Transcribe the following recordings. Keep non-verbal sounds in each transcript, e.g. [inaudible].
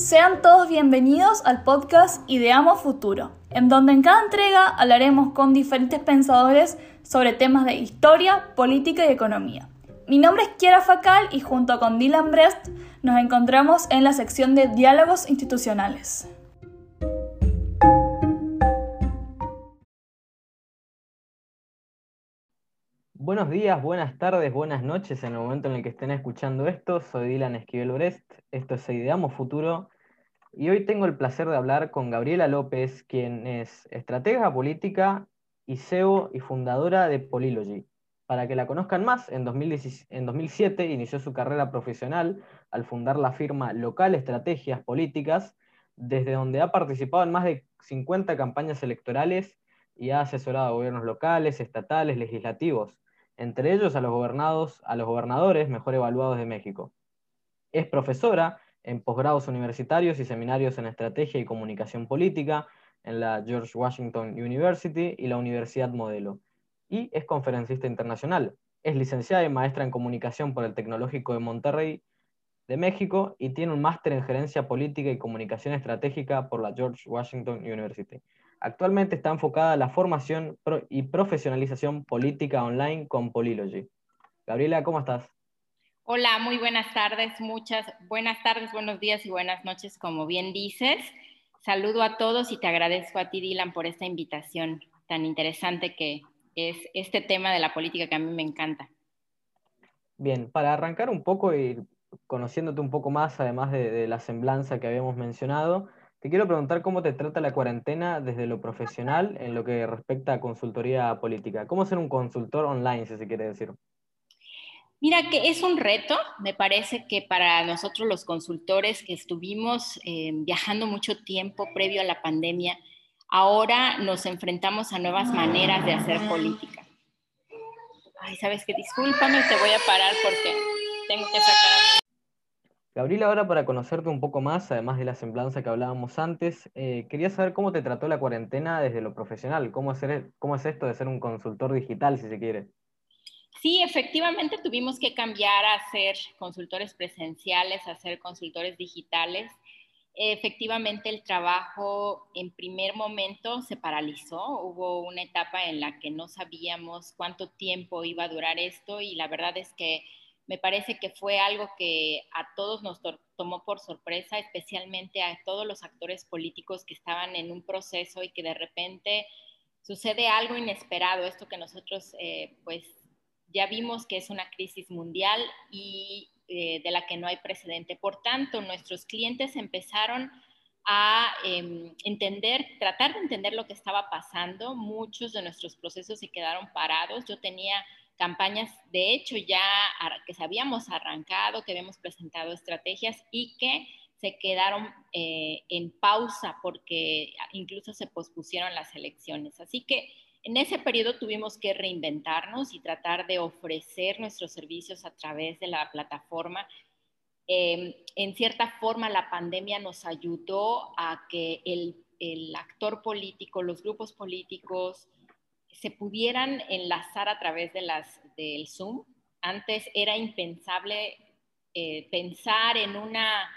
Sean todos bienvenidos al podcast Ideamos Futuro, en donde en cada entrega hablaremos con diferentes pensadores sobre temas de historia, política y economía. Mi nombre es Kiara Facal y junto con Dylan Brest nos encontramos en la sección de Diálogos Institucionales. Buenos días, buenas tardes, buenas noches en el momento en el que estén escuchando esto. Soy Dylan Esquivel Brest, esto es Ideamos Futuro y hoy tengo el placer de hablar con Gabriela López, quien es estratega política y CEO y fundadora de Polylogy. Para que la conozcan más, en, 2007 inició su carrera profesional al fundar la firma Local Estrategias Políticas, desde donde ha participado en más de 50 campañas electorales y ha asesorado a gobiernos locales, estatales, legislativos entre ellos a los, gobernados, a los gobernadores mejor evaluados de México. Es profesora en posgrados universitarios y seminarios en estrategia y comunicación política en la George Washington University y la Universidad Modelo. Y es conferencista internacional. Es licenciada y maestra en comunicación por el Tecnológico de Monterrey de México y tiene un máster en gerencia política y comunicación estratégica por la George Washington University. Actualmente está enfocada a la formación y profesionalización política online con Polylogy. Gabriela, ¿cómo estás? Hola, muy buenas tardes, muchas buenas tardes, buenos días y buenas noches, como bien dices. Saludo a todos y te agradezco a ti, Dylan, por esta invitación tan interesante que es este tema de la política que a mí me encanta. Bien, para arrancar un poco y conociéndote un poco más, además de, de la semblanza que habíamos mencionado, te quiero preguntar cómo te trata la cuarentena desde lo profesional en lo que respecta a consultoría política. ¿Cómo ser un consultor online, si se quiere decir? Mira que es un reto, me parece que para nosotros los consultores que estuvimos eh, viajando mucho tiempo previo a la pandemia, ahora nos enfrentamos a nuevas maneras de hacer política. Ay, sabes que discúlpame, te voy a parar porque tengo que sacar Gabriela, ahora para conocerte un poco más, además de la semblanza que hablábamos antes, eh, quería saber cómo te trató la cuarentena desde lo profesional, cómo, cómo es esto de ser un consultor digital, si se quiere. Sí, efectivamente tuvimos que cambiar a ser consultores presenciales, a ser consultores digitales. Efectivamente el trabajo en primer momento se paralizó, hubo una etapa en la que no sabíamos cuánto tiempo iba a durar esto y la verdad es que me parece que fue algo que a todos nos tomó por sorpresa, especialmente a todos los actores políticos que estaban en un proceso y que de repente sucede algo inesperado, esto que nosotros eh, pues ya vimos que es una crisis mundial y eh, de la que no hay precedente. Por tanto, nuestros clientes empezaron a em, entender, tratar de entender lo que estaba pasando. Muchos de nuestros procesos se quedaron parados. Yo tenía campañas, de hecho, ya que habíamos arrancado, que habíamos presentado estrategias y que se quedaron eh, en pausa porque incluso se pospusieron las elecciones. Así que en ese periodo tuvimos que reinventarnos y tratar de ofrecer nuestros servicios a través de la plataforma. Em, en cierta forma, la pandemia nos ayudó a que el actor político, los grupos políticos, se pudieran enlazar a través de las, del Zoom. Antes era impensable eh, pensar en una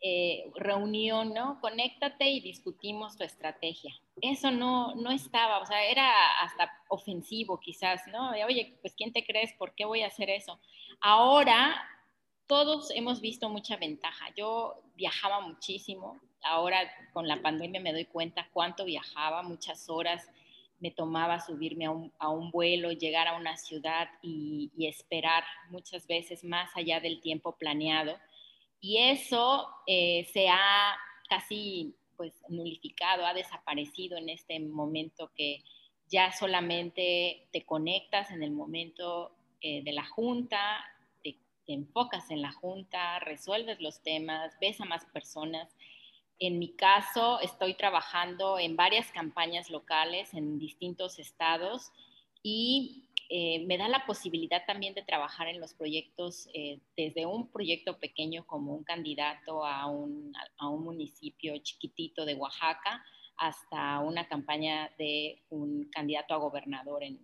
eh, reunión, ¿no? Conéctate y discutimos tu estrategia. Eso no, no estaba, o sea, era hasta ofensivo quizás, ¿no? Oye, pues ¿quién te crees? ¿Por qué voy a hacer eso? Ahora todos hemos visto mucha ventaja. Yo viajaba muchísimo, ahora con la pandemia me doy cuenta cuánto viajaba, muchas horas me tomaba subirme a un, vuelo, llegar a una ciudad y, esperar muchas veces más allá del tiempo planeado. Y eso eh, se ha casi pues nulificado, ha desaparecido en este momento que ya solamente te conectas en el momento eh, de la junta, te, enfocas en la junta, resuelves los temas, ves a más personas en mi caso, estoy trabajando en varias campañas locales en distintos estados y eh, me da la posibilidad también de trabajar en los proyectos, eh, desde un proyecto pequeño como un candidato a un, municipio chiquitito de Oaxaca hasta una campaña de un candidato a gobernador en,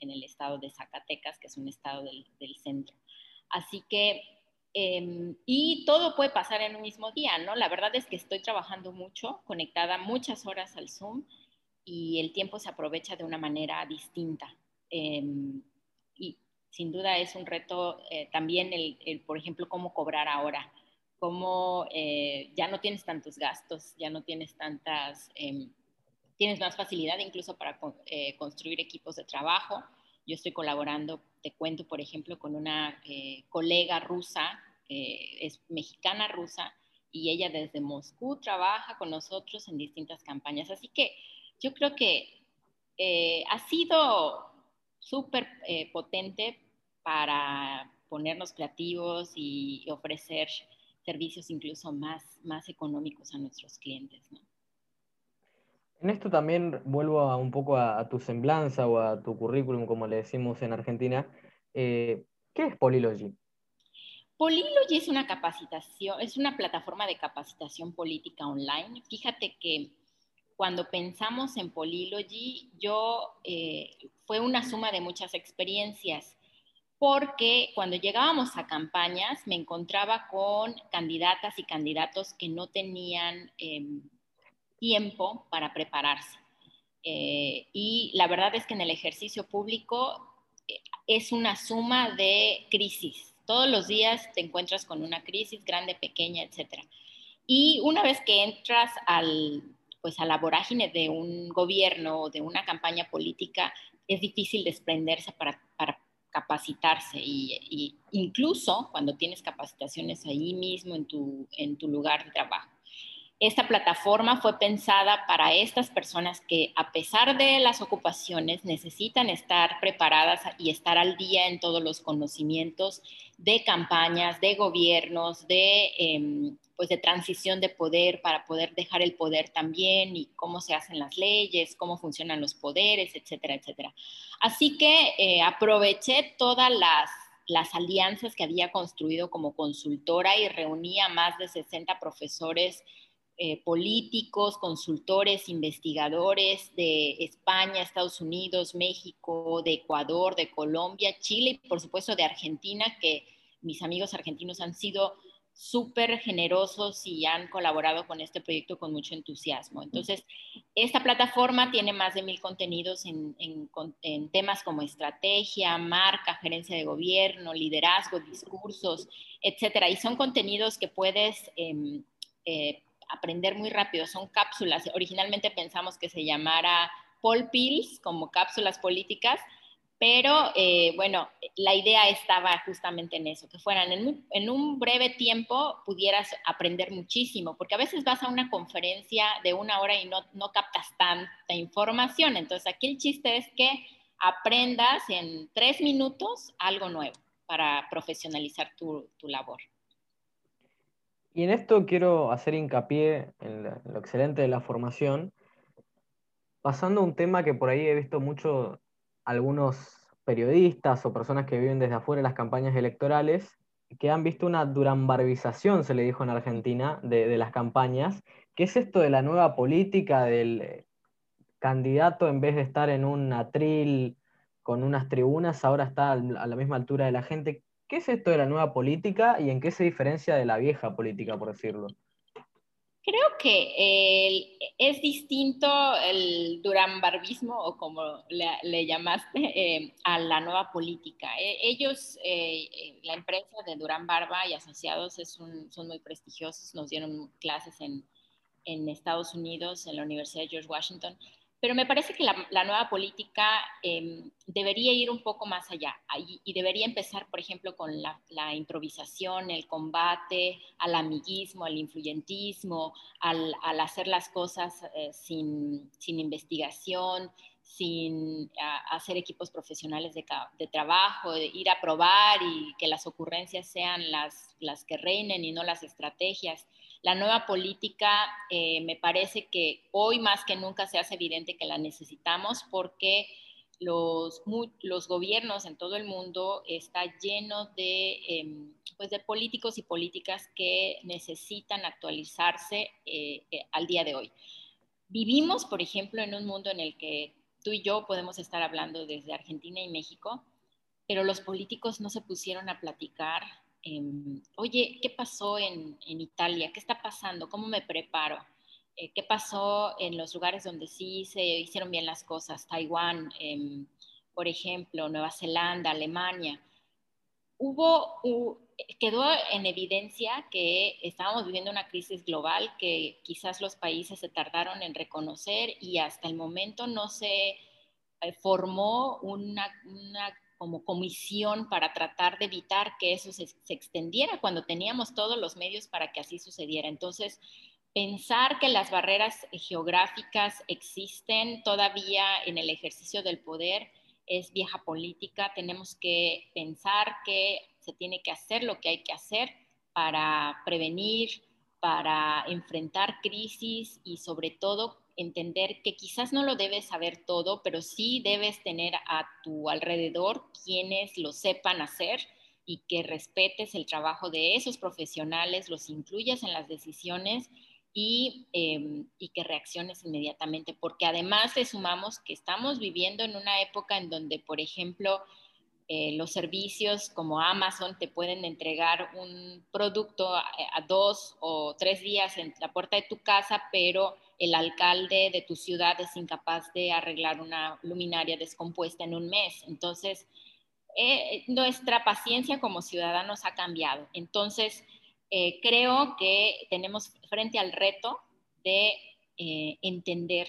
el estado de Zacatecas, que es un estado del, del centro. Así que Em, y todo puede pasar en un mismo día, ¿no? La verdad es que estoy trabajando mucho, conectada muchas horas al Zoom y el tiempo se aprovecha de una manera distinta. Em, y sin duda es un reto eh, también el, por ejemplo, cómo cobrar ahora, cómo eh, ya no tienes tantos gastos, ya no tienes tantas, em, tienes más facilidad incluso para eh, construir equipos de trabajo. Yo estoy colaborando, te cuento, por ejemplo, con una colega rusa, es mexicana rusa, y ella desde Moscú trabaja con nosotros en distintas campañas. Así que yo creo que ha sido súper eh, potente para ponernos creativos y, ofrecer servicios incluso más, más económicos a nuestros clientes. En esto también vuelvo a, un poco a, tu semblanza o a tu currículum, como le decimos en Argentina. Eh, ¿Qué es Polilogy? Polilogy es una capacitación, es una plataforma de capacitación política online. Fíjate que cuando pensamos en Polilogy, yo eh, fue una suma de muchas experiencias, porque cuando llegábamos a campañas me encontraba con candidatas y candidatos que no tenían em, tiempo para prepararse. Eh, y la verdad es que en el ejercicio público eh, es una suma de crisis. Todos los días te encuentras con una crisis grande, pequeña, etc. Y una vez que entras al, pues a la vorágine de un gobierno o de una campaña política, es difícil desprenderse para, capacitarse y, incluso cuando tienes capacitaciones ahí mismo en tu, en tu lugar de trabajo. Esta plataforma fue pensada para estas personas que a pesar de las ocupaciones necesitan estar preparadas y estar al día en todos los conocimientos de campañas, de gobiernos, de em, pues de transición de poder para poder dejar el poder también y cómo se hacen las leyes, cómo funcionan los poderes, etcétera, etcétera. Así que eh, aproveché todas las, las alianzas que había construido como consultora y reuní a más de 60 profesores eh, políticos, consultores, investigadores de España, Estados Unidos, México, de Ecuador, de Colombia, Chile y por supuesto de Argentina, que mis amigos argentinos han sido súper generosos y han colaborado con este proyecto con mucho entusiasmo. Entonces, esta plataforma tiene más de mil contenidos en, temas como estrategia, marca, gerencia de gobierno, liderazgo, discursos, etcétera. Y son contenidos que puedes em, eh, aprender muy rápido. Son cápsulas. Originalmente pensamos que se llamara Paul Pills, como cápsulas políticas, pero eh, bueno, la idea estaba justamente en eso, que fueran en un, breve tiempo pudieras aprender muchísimo, porque a veces vas a una conferencia de una hora y no, no captas tanta información. Entonces aquí el chiste es que aprendas en tres minutos algo nuevo para profesionalizar tu, tu labor. Y en esto quiero hacer hincapié en lo excelente de la formación, pasando a un tema que por ahí he visto mucho algunos periodistas o personas que viven desde afuera de las campañas electorales que han visto una durambarbización, se le dijo en Argentina, de, las campañas. ¿Qué es esto de la nueva política del candidato en vez de estar en un atril con unas tribunas, ahora está a la misma altura de la gente? ¿Qué es esto de la nueva política y en qué se diferencia de la vieja política, por decirlo? Creo que es distinto el duranbarbismo, o como le, llamaste, [laughs] eh, a la nueva política. E, ellos, eh, eh, la empresa de Durán Barba y Asociados es son muy prestigiosos, nos dieron clases en, en Estados Unidos, en la Universidad de George Washington, pero me parece que la, nueva política em, debería ir un poco más allá y, debería empezar, por ejemplo, con la, improvisación, el combate al amiguismo, al influyentismo, al, hacer las cosas eh, sin, investigación, sin hacer equipos profesionales de, trabajo, ir a probar y que las ocurrencias sean las que reinen y no las estrategias. La nueva política eh, me parece que hoy más que nunca se hace evidente que la necesitamos porque los, los gobiernos en todo el mundo están llenos de, em, pues de políticos y políticas que necesitan actualizarse eh, eh, al día de hoy. Vivimos, por ejemplo, en un mundo en el que tú y yo podemos estar hablando desde Argentina y México, pero los políticos no se pusieron a platicar em, oye, ¿qué pasó en, Italia? ¿Qué está pasando? ¿Cómo me preparo? Eh, ¿Qué pasó en los lugares donde sí se hicieron bien las cosas? Taiwán, em, por ejemplo, Nueva Zelanda, Alemania. Hubo, quedó en evidencia que estábamos viviendo una crisis global que quizás los países se tardaron en reconocer y hasta el momento no se eh, formó una, como comisión para tratar de evitar que eso se, se, extendiera cuando teníamos todos los medios para que así sucediera. Entonces, pensar que las barreras geográficas existen todavía en el ejercicio del poder es vieja política, tenemos que pensar que se tiene que hacer lo que hay que hacer para prevenir, para enfrentar crisis y sobre todo entender que quizás no lo debes saber todo, pero sí debes tener a tu alrededor quienes lo sepan hacer y que respetes el trabajo de esos profesionales, los incluyas en las decisiones Em, y, que reacciones inmediatamente, porque además le sumamos que estamos viviendo en una época en donde, por ejemplo, eh, los servicios como Amazon te pueden entregar un producto a, dos o tres días en la puerta de tu casa, pero el alcalde de tu ciudad es incapaz de arreglar una luminaria descompuesta en un mes. Entonces, eh, nuestra paciencia como ciudadanos ha cambiado. Entonces, eh, creo que tenemos frente al reto de eh, entender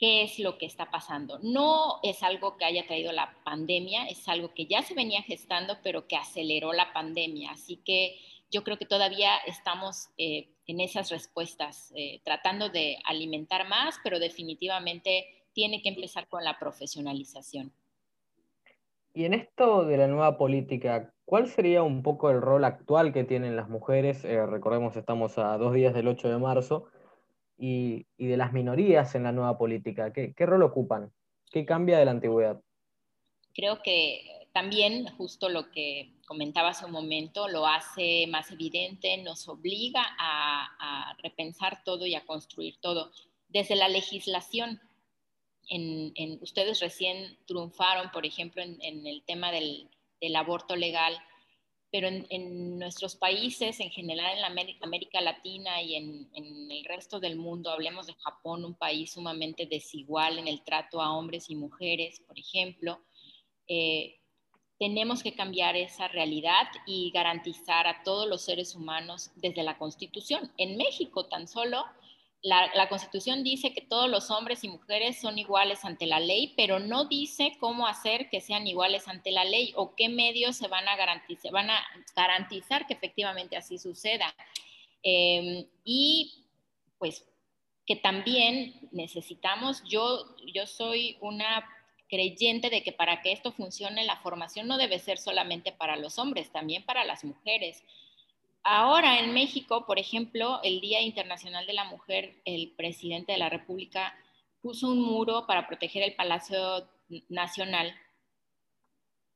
qué es lo que está pasando. No es algo que haya traído la pandemia, es algo que ya se venía gestando, pero que aceleró la pandemia. Así que yo creo que todavía estamos eh, en esas respuestas, tratando de alimentar más, pero definitivamente tiene que empezar con la profesionalización. Y en esto de la nueva política, ¿cuál sería un poco el rol actual que tienen las mujeres? Eh, recordemos, estamos a dos días del 8 de marzo, y, de las minorías en la nueva política. ¿Qué, rol ocupan? ¿Qué cambia de la antigüedad? Creo que también justo lo que comentaba hace un momento lo hace más evidente, nos obliga a repensar todo y a construir todo. Desde la legislación, en, ustedes recién triunfaron, por ejemplo, en, el tema del, aborto legal, pero en, nuestros países, en general en la América, Latina y en, el resto del mundo, hablemos de Japón, un país sumamente desigual en el trato a hombres y mujeres, por ejemplo, eh, tenemos que cambiar esa realidad y garantizar a todos los seres humanos desde la Constitución. En México tan solo la, Constitución dice que todos los hombres y mujeres son iguales ante la ley, pero no dice cómo hacer que sean iguales ante la ley o qué medios se van a garantizar, van a garantizar que efectivamente así suceda. Em, y pues que también necesitamos, yo, yo soy una creyente de que para que esto funcione, la formación no debe ser solamente para los hombres, también para las mujeres. Ahora en México, por ejemplo, el Día Internacional de la Mujer, el presidente de la República puso un muro para proteger el Palacio Nacional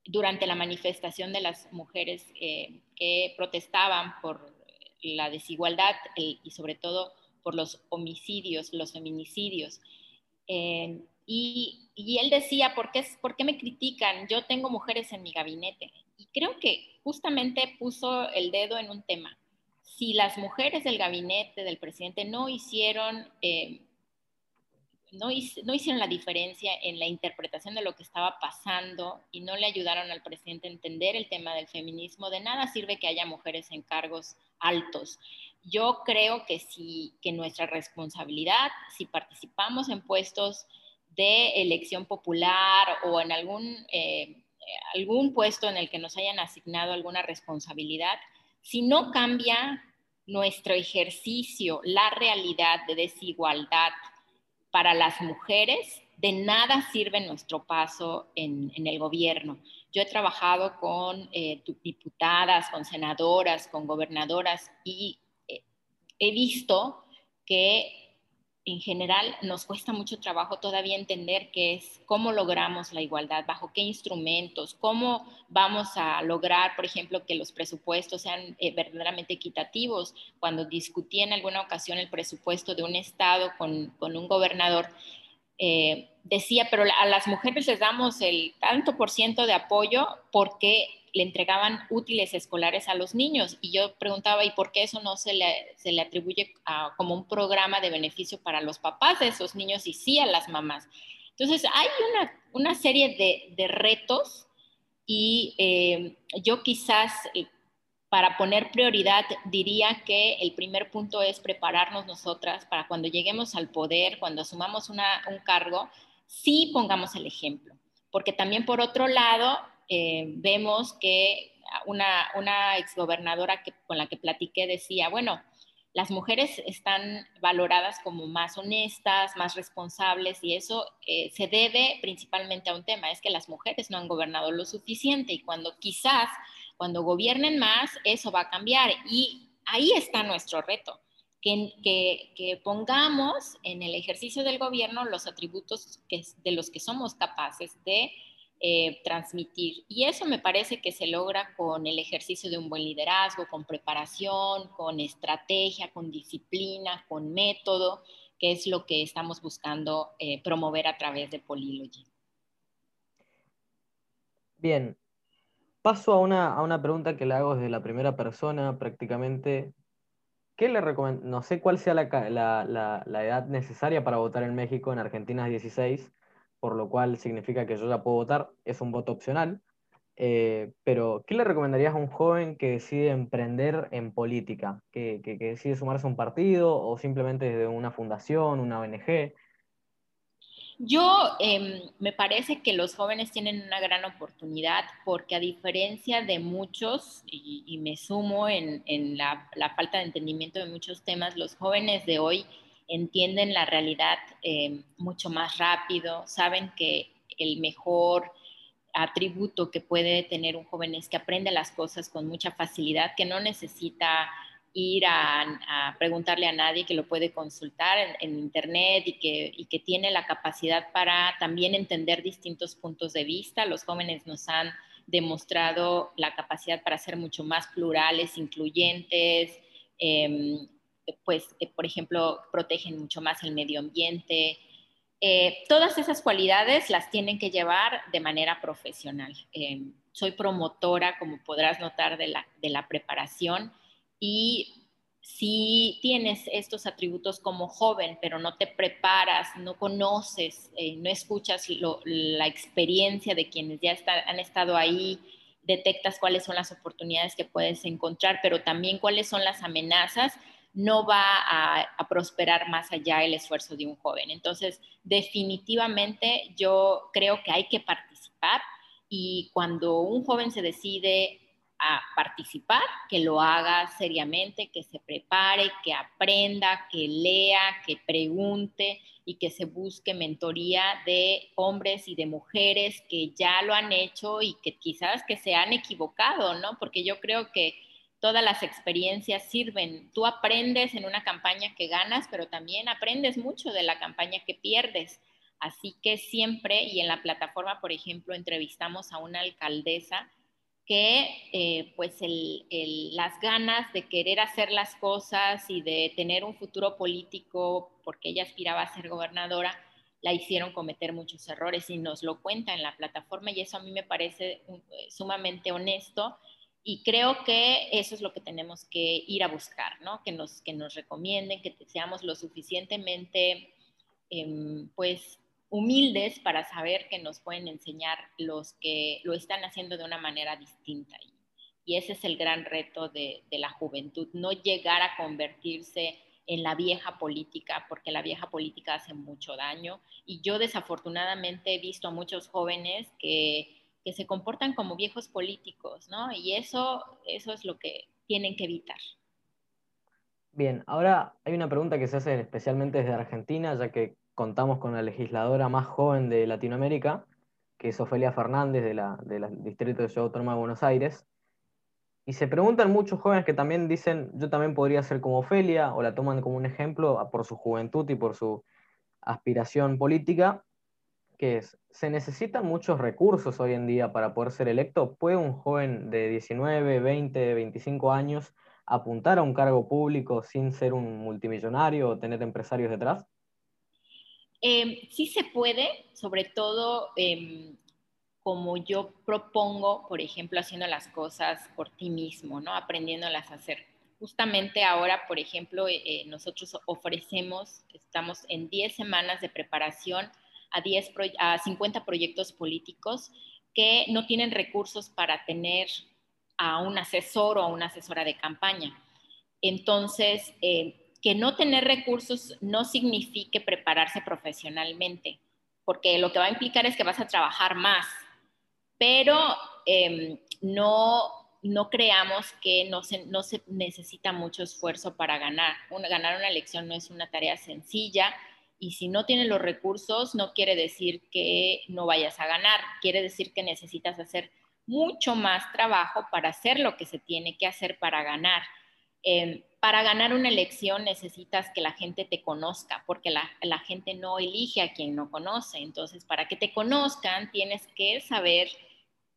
durante la manifestación de las mujeres eh, que protestaban por la desigualdad y sobre todo por los homicidios, los feminicidios. Eh, y, él decía, ¿por qué, ¿por qué me critican? Yo tengo mujeres en mi gabinete. Y creo que justamente puso el dedo en un tema. Si las mujeres del gabinete del presidente no hicieron, eh, no, no, hicieron la diferencia en la interpretación de lo que estaba pasando y no le ayudaron al presidente a entender el tema del feminismo, de nada sirve que haya mujeres en cargos altos. Yo creo que sí, que nuestra responsabilidad, si participamos en puestos de elección popular o en algún eh, algún puesto en el que nos hayan asignado alguna responsabilidad, si no cambia nuestro ejercicio, la realidad de desigualdad para las mujeres, de nada sirve nuestro paso en, el gobierno. Yo he trabajado con eh, diputadas, con senadoras, con gobernadoras y eh, he visto que en general nos cuesta mucho trabajo todavía entender qué es, cómo logramos la igualdad, bajo qué instrumentos, cómo vamos a lograr, por ejemplo, que los presupuestos sean eh, verdaderamente equitativos. Cuando discutí en alguna ocasión el presupuesto de un estado con, con un gobernador, eh, decía, pero a las mujeres les damos el tanto por ciento de apoyo porque le entregaban útiles escolares a los niños. Y yo preguntaba, ¿y por qué eso no se le, se le atribuye como un programa de beneficio para los papás de esos niños y sí a las mamás? Entonces, hay una, una serie de, de, retos y eh, yo quizás eh, para poner prioridad diría que el primer punto es prepararnos nosotras para cuando lleguemos al poder, cuando asumamos un cargo, sí pongamos el ejemplo. Porque también por otro lado, eh, vemos que una, una exgobernadora con la que platiqué decía, bueno, las mujeres están valoradas como más honestas, más responsables y eso eh, se debe principalmente a un tema, es que las mujeres no han gobernado lo suficiente y cuando quizás cuando gobiernen más eso va a cambiar y ahí está nuestro reto, que, pongamos en el ejercicio del gobierno los atributos de los que somos capaces de eh, transmitir. Y eso me parece que se logra con el ejercicio de un buen liderazgo, con preparación, con estrategia, con disciplina, con método, que es lo que estamos buscando eh, promover a través de Polilogy. Bien, paso a una, a una pregunta que le hago desde la primera persona prácticamente. ¿Qué le No sé cuál sea la, la, la, edad necesaria para votar en México, en Argentina es 16, por lo cual significa que yo ya puedo votar, es un voto opcional. Eh, pero, ¿qué le recomendarías a un joven que decide emprender en política? ¿Que, que, decide sumarse a un partido o simplemente desde una fundación, una ONG? Yo em, me parece que los jóvenes tienen una gran oportunidad porque a diferencia de muchos, y, me sumo en, la, falta de entendimiento de muchos temas, los jóvenes de hoy entienden la realidad eh, mucho más rápido, saben que el mejor atributo que puede tener un joven es que aprende las cosas con mucha facilidad, que no necesita ir a, preguntarle a nadie, que lo puede consultar en, internet y que, y que, tiene la capacidad para también entender distintos puntos de vista. Los jóvenes nos han demostrado la capacidad para ser mucho más plurales, incluyentes, eh, pues, eh, por ejemplo, protegen mucho más el medio ambiente. Eh, todas esas cualidades las tienen que llevar de manera profesional. Eh, soy promotora, como podrás notar, de la, de la preparación y si tienes estos atributos como joven, pero no te preparas, no conoces, no escuchas la experiencia de quienes ya han estado ahí, detectas cuáles son las oportunidades que puedes encontrar, pero también cuáles son las amenazas, no va a, prosperar más allá el esfuerzo de un joven. Entonces, definitivamente yo creo que hay que participar y cuando un joven se decide participar, que lo haga seriamente, que se prepare, que aprenda, que lea, que pregunte y que se busque mentoría de hombres y de mujeres que ya lo han hecho y que quizás que se han equivocado, ¿no? Porque yo creo que todas las experiencias sirven. Tú aprendes en una campaña que ganas, pero también aprendes mucho de la campaña que pierdes. Así que siempre, y en la plataforma, por ejemplo, entrevistamos a una alcaldesa que eh, pues las ganas de querer hacer las cosas y de tener un futuro político, porque ella aspiraba a ser gobernadora, la hicieron cometer muchos errores y nos lo cuenta en la plataforma y eso a mí me parece eh, sumamente honesto y creo que eso es lo que tenemos que ir a buscar, ¿no? Que nos, que nos recomienden, que seamos lo suficientemente, em, pues, humildes para saber que nos pueden enseñar los que lo están haciendo de una manera distinta. Y, ese es el gran reto de, la juventud, no llegar a convertirse en la vieja política, porque la vieja política hace mucho daño. Y yo desafortunadamente he visto a muchos jóvenes que que se comportan como viejos políticos, ¿no? Y eso, eso es lo que tienen que evitar. Bien, ahora hay una pregunta que se hace especialmente desde Argentina, ya que contamos con la legisladora más joven de Latinoamérica, que es Ofelia Fernández de la, del Distrito de Ciudad Autónoma de Buenos Aires. Y se preguntan muchos jóvenes que también dicen, yo también podría ser como Ofelia, o la toman como un ejemplo por su juventud y por su aspiración política, que ¿se necesitan muchos recursos hoy en día para poder ser electo? ¿Puede un joven de 19, 20, 25 años apuntar a un cargo público sin ser un multimillonario o tener empresarios detrás? Em, sí se puede, sobre todo em, como yo propongo, por ejemplo, haciendo las cosas por ti mismo, ¿no? Aprendiéndolas a hacer. Justamente ahora, por ejemplo, eh, eh, nosotros ofrecemos, estamos en 10 semanas de preparación a, 10 a 50 proyectos políticos que no tienen recursos para tener a un asesor o a una asesora de campaña. Entonces, eh, que no tener recursos no signifique prepararse profesionalmente, porque lo que va a implicar es que vas a trabajar más, pero em, no, no creamos que no se, no se necesita mucho esfuerzo para ganar. ganar una elección no es una tarea sencilla y si no tienes los recursos no quiere decir que no vayas a ganar, quiere decir que necesitas hacer mucho más trabajo para hacer lo que se tiene que hacer para ganar. Em, para ganar una elección necesitas que la gente te conozca, porque la, gente no elige a quien no conoce. Entonces, para que te conozcan, tienes que saber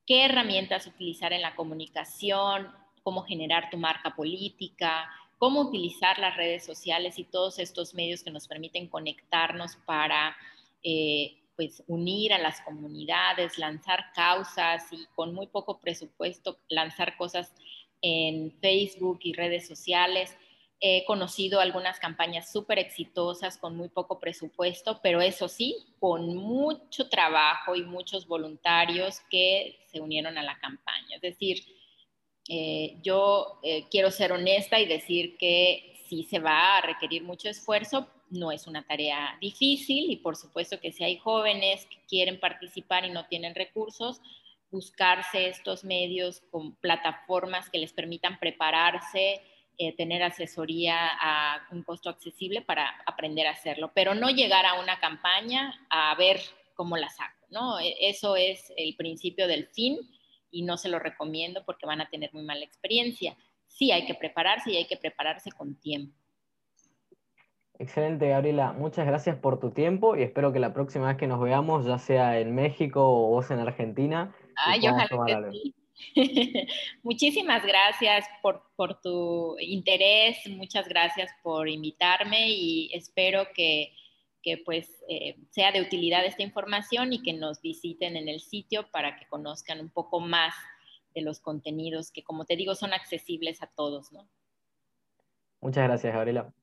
qué herramientas utilizar en la comunicación, cómo generar tu marca política, cómo utilizar las redes sociales y todos estos medios que nos permiten conectarnos para eh, pues, unir a las comunidades, lanzar causas y con muy poco presupuesto lanzar cosas en Facebook y redes sociales. He conocido algunas campañas súper exitosas con muy poco presupuesto, pero eso sí, con mucho trabajo y muchos voluntarios que se unieron a la campaña. Es decir, eh, yo eh, quiero ser honesta y decir que sí se va a requerir mucho esfuerzo, no es una tarea difícil y por supuesto que si hay jóvenes que quieren participar y no tienen recursos, buscarse estos medios con plataformas que les permitan prepararse, eh, tener asesoría a un costo accesible para aprender a hacerlo, pero no llegar a una campaña a ver cómo la saco, ¿no? E, eso es el principio del fin y no se lo recomiendo porque van a tener muy mala experiencia. Sí hay que prepararse y hay que prepararse con tiempo. Excelente, Gabriela. Muchas gracias por tu tiempo y espero que la próxima vez que nos veamos, ya sea en México o vos en Argentina, Ay, ojalá que sí. [laughs] Muchísimas gracias por, tu interés, muchas gracias por invitarme y espero que, pues eh, sea de utilidad esta información y que nos visiten en el sitio para que conozcan un poco más de los contenidos que, como te digo, son accesibles a todos. Muchas gracias, Gabriela.